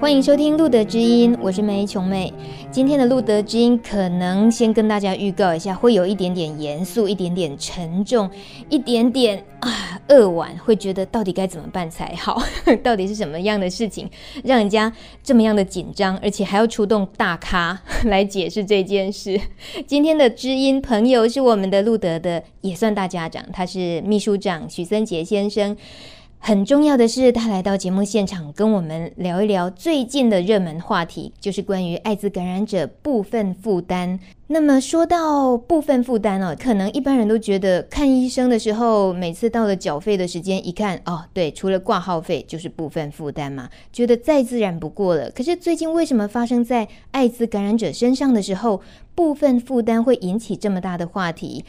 欢迎收听《路德知音》，我是梅琼妹。今天的《路德知音》可能先跟大家预告一下，会有一点点严肃，一点点沉重，一点点啊扼腕，会觉得到底该怎么办才好？到底是什么样的事情让人家这么样的紧张，而且还要出动大咖来解释这件事？今天的知音朋友是我们的路德的，也算大家长，他是秘书长许森杰先生。很重要的是，他来到节目现场，跟我们聊一聊最近的热门话题，就是关于艾滋感染者部分负担。那么说到部分负担哦，可能一般人都觉得看医生的时候，每次到了缴费的时间，一看哦，对，除了挂号费就是部分负担嘛，觉得再自然不过了。可是最近为什么发生在艾滋感染者身上的时候，部分负担会引起这么大的话题？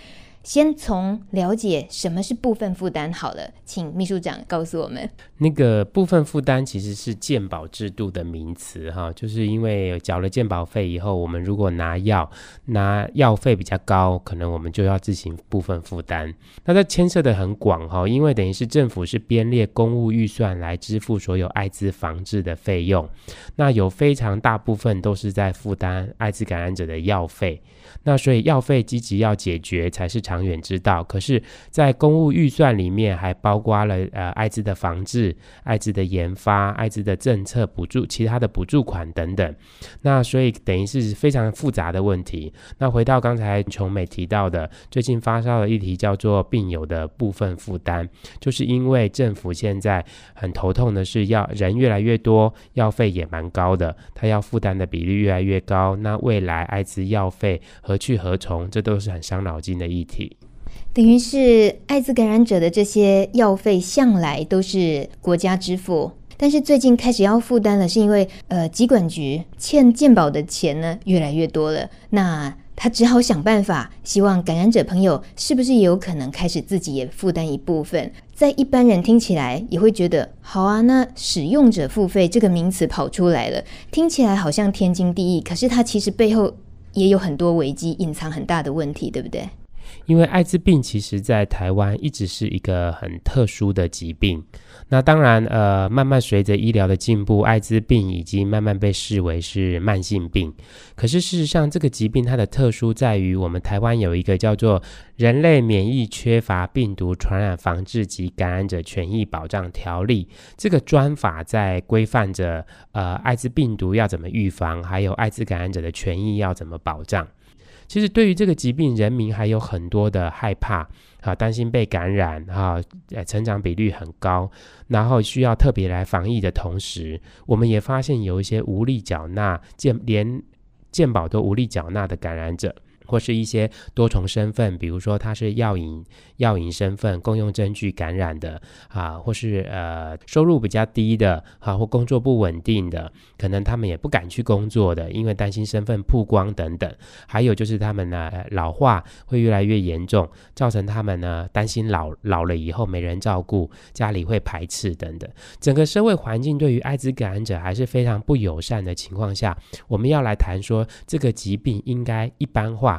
先从了解什么是部分负担好了，请秘书长告诉我们。那个部分负担其实是健保制度的名词哈，就是因为缴了健保费以后，我们如果拿药拿药费比较高，可能我们就要自行部分负担。那它牵涉的很广哈，因为等于是政府是编列公务预算来支付所有艾滋防治的费用，那有非常大部分都是在负担艾滋感染者的药费。那所以药费积极要解决才是长远之道。可是，在公务预算里面还包括了呃艾滋的防治、艾滋的研发、艾滋的政策补助、其他的补助款等等。那所以等于是非常复杂的问题。那回到刚才琼美提到的，最近发烧的议题叫做病友的部分负担，就是因为政府现在很头痛的是要人越来越多，药费也蛮高的，他要负担的比例越来越高。那未来艾滋药费何去何从？这都是很伤脑筋的议题。等于是艾滋感染者的这些药费向来都是国家支付，但是最近开始要负担了，是因为呃，疾管局欠健保的钱呢越来越多了。那他只好想办法，希望感染者朋友是不是也有可能开始自己也负担一部分？在一般人听起来也会觉得好啊。那使用者付费这个名词跑出来了，听起来好像天经地义，可是它其实背后。也有很多危机，隐藏很大的问题，对不对？因为艾滋病其实在台湾一直是一个很特殊的疾病。那当然，呃，慢慢随着医疗的进步，艾滋病已经慢慢被视为是慢性病。可是事实上，这个疾病它的特殊在于，我们台湾有一个叫做《人类免疫缺乏病毒传染防治及感染者权益保障条例》这个专法，在规范着呃艾滋病毒要怎么预防，还有艾滋感染者的权益要怎么保障。其实对于这个疾病，人民还有很多的害怕，啊，担心被感染，哈，成长比率很高，然后需要特别来防疫的同时，我们也发现有一些无力缴纳健连健保都无力缴纳的感染者。或是一些多重身份，比如说他是药瘾药瘾身份、共用针具感染的啊，或是呃收入比较低的啊，或工作不稳定的，可能他们也不敢去工作的，因为担心身份曝光等等。还有就是他们呢老化会越来越严重，造成他们呢担心老老了以后没人照顾，家里会排斥等等。整个社会环境对于艾滋感染者还是非常不友善的情况下，我们要来谈说这个疾病应该一般化。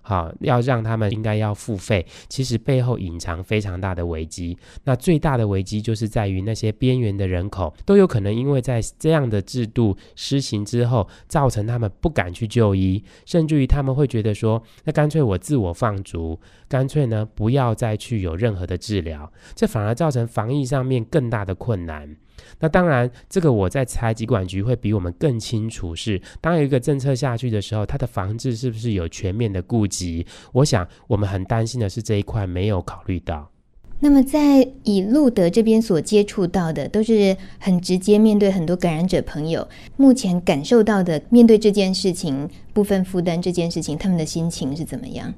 好，要让他们应该要付费，其实背后隐藏非常大的危机。那最大的危机就是在于那些边缘的人口都有可能因为在这样的制度施行之后，造成他们不敢去就医，甚至于他们会觉得说，那干脆我自我放逐，干脆呢不要再去有任何的治疗，这反而造成防疫上面更大的困难。那当然，这个我在猜，疾管局会比我们更清楚是，是当有一个政策下去的时候，它的防治是不是有全面的顾及？我想，我们很担心的是这一块没有考虑到。那么，在以路德这边所接触到的，都是很直接面对很多感染者朋友，目前感受到的，面对这件事情部分负担这件事情，他们的心情是怎么样？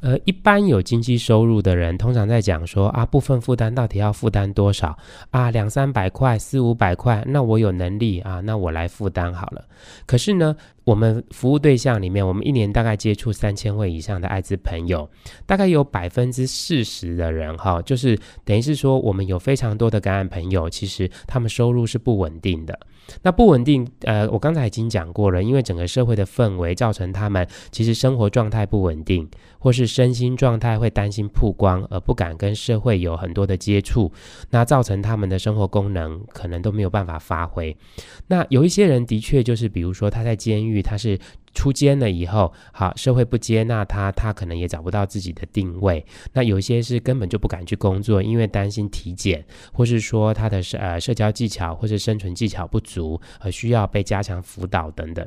呃，一般有经济收入的人，通常在讲说啊，部分负担到底要负担多少啊？两三百块、四五百块，那我有能力啊，那我来负担好了。可是呢，我们服务对象里面，我们一年大概接触三千位以上的艾滋朋友，大概有百分之四十的人哈，就是等于是说，我们有非常多的感染朋友，其实他们收入是不稳定的。那不稳定，呃，我刚才已经讲过了，因为整个社会的氛围造成他们其实生活状态不稳定，或是身心状态会担心曝光而不敢跟社会有很多的接触，那造成他们的生活功能可能都没有办法发挥。那有一些人的确就是，比如说他在监狱，他是。出监了以后，好，社会不接纳他，他可能也找不到自己的定位。那有些是根本就不敢去工作，因为担心体检，或是说他的呃社交技巧或是生存技巧不足，而需要被加强辅导等等。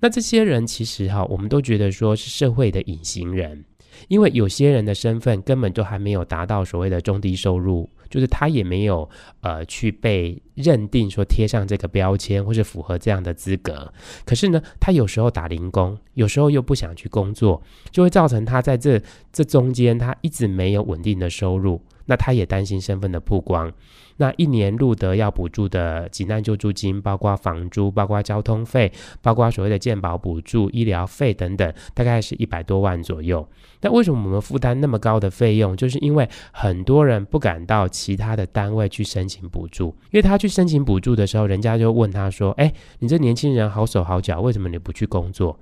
那这些人其实哈，我们都觉得说是社会的隐形人，因为有些人的身份根本就还没有达到所谓的中低收入。就是他也没有呃去被认定说贴上这个标签，或是符合这样的资格。可是呢，他有时候打零工，有时候又不想去工作，就会造成他在这这中间他一直没有稳定的收入。那他也担心身份的曝光。那一年入德要补助的急难救助金，包括房租、包括交通费、包括所谓的健保补助、医疗费等等，大概是一百多万左右。那为什么我们负担那么高的费用？就是因为很多人不敢到其他的单位去申请补助，因为他去申请补助的时候，人家就问他说：“哎，你这年轻人好手好脚，为什么你不去工作？”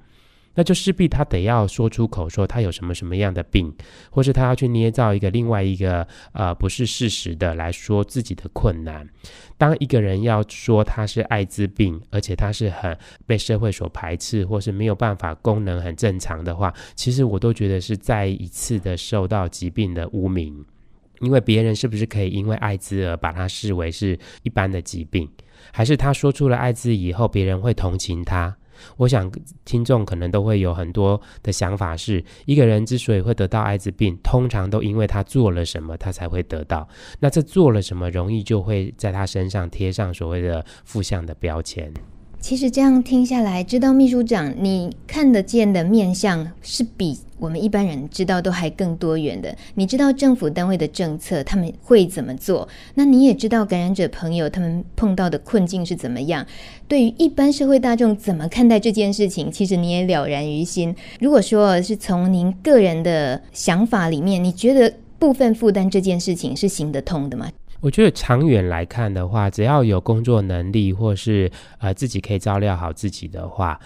那就势必他得要说出口，说他有什么什么样的病，或是他要去捏造一个另外一个呃不是事实的来说自己的困难。当一个人要说他是艾滋病，而且他是很被社会所排斥，或是没有办法功能很正常的话，其实我都觉得是再一次的受到疾病的污名。因为别人是不是可以因为艾滋而把他视为是一般的疾病，还是他说出了艾滋以后，别人会同情他？我想听众可能都会有很多的想法是，一个人之所以会得到艾滋病，通常都因为他做了什么，他才会得到。那这做了什么，容易就会在他身上贴上所谓的负向的标签。其实这样听下来，知道秘书长你看得见的面相是比我们一般人知道都还更多元的。你知道政府单位的政策他们会怎么做，那你也知道感染者朋友他们碰到的困境是怎么样。对于一般社会大众怎么看待这件事情，其实你也了然于心。如果说是从您个人的想法里面，你觉得部分负担这件事情是行得通的吗？我觉得长远来看的话，只要有工作能力，或是呃自己可以照料好自己的话。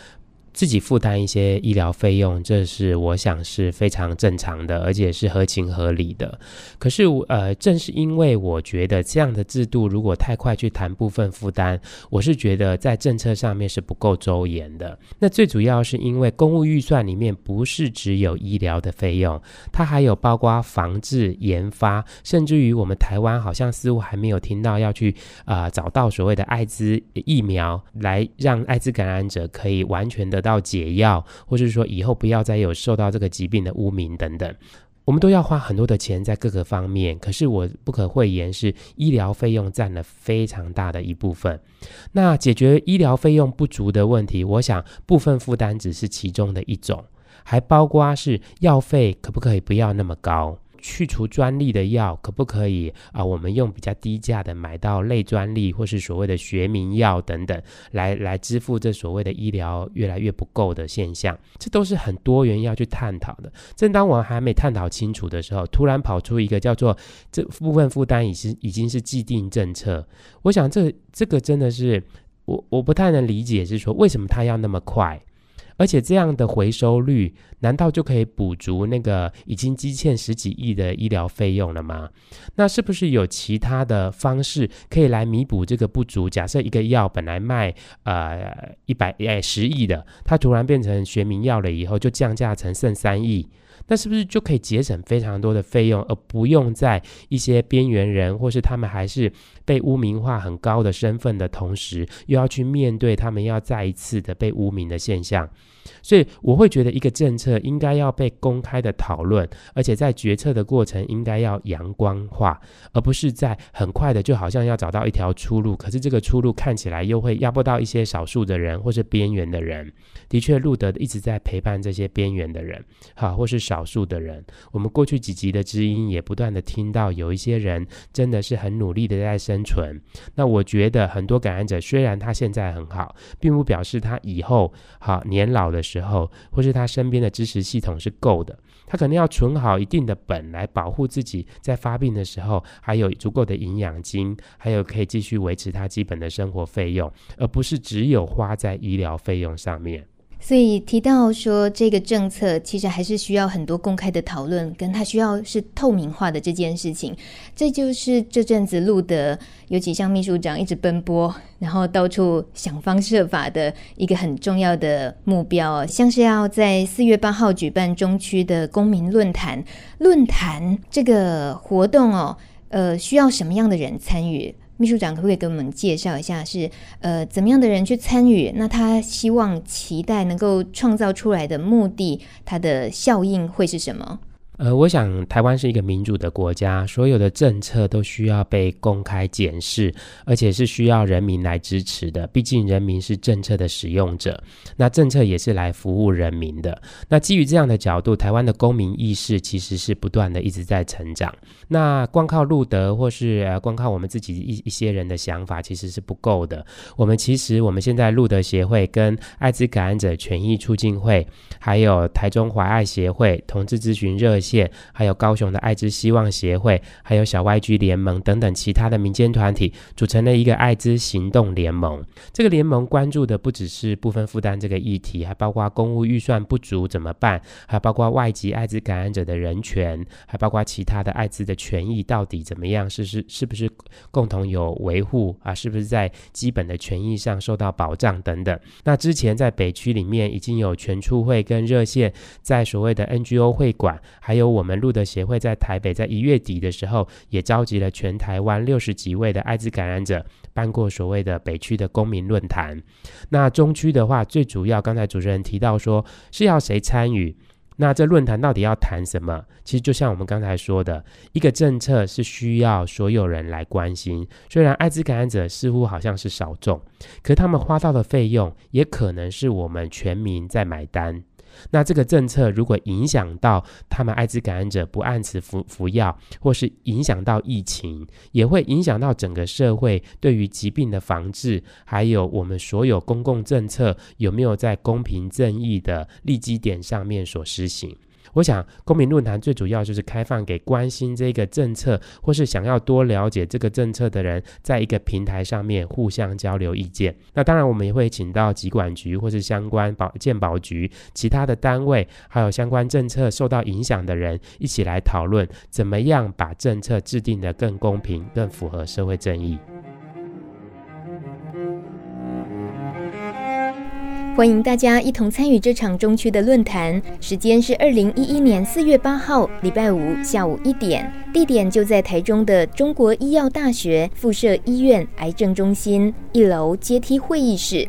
自己负担一些医疗费用，这是我想是非常正常的，而且是合情合理的。可是，呃，正是因为我觉得这样的制度如果太快去谈部分负担，我是觉得在政策上面是不够周延的。那最主要是因为公务预算里面不是只有医疗的费用，它还有包括防治、研发，甚至于我们台湾好像似乎还没有听到要去啊、找到所谓的艾滋疫苗，来让艾滋感染者可以完全的。到解药，或是说以后不要再有受到这个疾病的污名等等，我们都要花很多的钱在各个方面。可是我不可讳言，是医疗费用占了非常大的一部分。那解决医疗费用不足的问题，我想部分负担只是其中的一种，还包括是药费可不可以不要那么高。去除专利的药可不可以啊、我们用比较低价的买到类专利或是所谓的学名药等等，来来支付这所谓的医疗越来越不够的现象，这都是很多元要去探讨的。正当我还没探讨清楚的时候，突然跑出一个叫做这部分负担已经已经是既定政策，我想这这个真的是我我不太能理解，是说为什么他要那么快？而且这样的回收率，难道就可以补足那个已经积欠十几亿的医疗费用了吗？那是不是有其他的方式可以来弥补这个不足？假设一个药本来卖呃一百哎十亿的，它突然变成学名药了以后，就降价成剩三亿。那是不是就可以节省非常多的费用，而不用在一些边缘人或是他们还是被污名化很高的身份的同时，又要去面对他们要再一次的被污名的现象？所以我会觉得一个政策应该要被公开的讨论，而且在决策的过程应该要阳光化，而不是在很快的就好像要找到一条出路，可是这个出路看起来又会压迫到一些少数的人或是边缘的人。的确，路德一直在陪伴这些边缘的人，好，或是少数的人。我们过去几集的知音也不断的听到，有一些人真的是很努力的在生存。那我觉得很多感染者虽然他现在很好，并不表示他以后好年老的时候，或是他身边的支持系统是够的。他可能要存好一定的本来保护自己，在发病的时候还有足够的营养金，还有可以继续维持他基本的生活费用，而不是只有花在医疗费用上面。所以提到说，这个政策其实还是需要很多公开的讨论，跟它需要是透明化的这件事情，这就是这阵子路德，尤其像秘书长一直奔波，然后到处想方设法的一个很重要的目标，像是要在四月八号举办中区的公民论坛，论坛这个活动哦，呃，需要什么样的人参与？秘书长可不可以给我们介绍一下是，呃怎么样的人去参与？那他希望期待能够创造出来的目的，它的效应会是什么？呃，我想台湾是一个民主的国家，所有的政策都需要被公开检视，而且是需要人民来支持的。毕竟人民是政策的使用者，那政策也是来服务人民的。那基于这样的角度，台湾的公民意识其实是不断的一直在成长。那光靠路德或是呃光靠我们自己一一些人的想法，其实是不够的。我们其实我们现在路德协会跟艾滋感染者权益促进会，还有台中怀爱协会、同志咨询热线。还有高雄的爱之希望协会，还有小 YG 联盟等等其他的民间团体，组成了一个爱滋行动联盟。这个联盟关注的不只是部分负担这个议题，还包括公务预算不足怎么办，还包括外籍爱滋感染者的人权，还包括其他的爱滋的权益到底怎么样，是是是不是共同有维护啊？是不是在基本的权益上受到保障等等？那之前在北区里面已经有全处会跟热线在所谓的 NGO 会馆，还还。有我们路德协会在台北，在一月底的时候，也召集了全台湾六十几位的艾滋感染者，办过所谓的北区的公民论坛。那中区的话，最主要刚才主持人提到说是要谁参与，那这论坛到底要谈什么？其实就像我们刚才说的，一个政策是需要所有人来关心。虽然艾滋感染者似乎好像是少众，可他们花到的费用也可能是我们全民在买单。那这个政策如果影响到他们艾滋感染者不按时服服药，或是影响到疫情，也会影响到整个社会对于疾病的防治，还有我们所有公共政策有没有在公平正义的立基点上面所实行。我想，公民论坛最主要就是开放给关心这个政策，或是想要多了解这个政策的人，在一个平台上面互相交流意见。那当然，我们也会请到疾管局或是相关保健保局其他的单位，还有相关政策受到影响的人，一起来讨论怎么样把政策制定得更公平、更符合社会正义。欢迎大家一同参与这场中区的论坛，时间是二零一一年四月八号礼拜五下午一点，地点就在台中的中国医药大学附设医院癌症中心一楼阶梯会议室。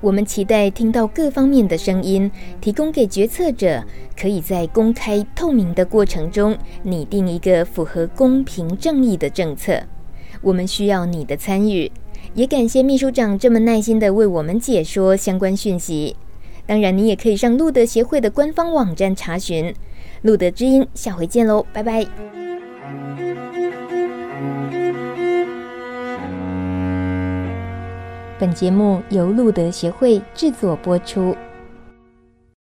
我们期待听到各方面的声音，提供给决策者，可以在公开透明的过程中拟定一个符合公平正义的政策。我们需要你的参与。也感谢秘书长这么耐心的为我们解说相关讯息。当然，你也可以上路德协会的官方网站查询。路德之音，下回见喽，拜拜。本节目由路德协会制作播出。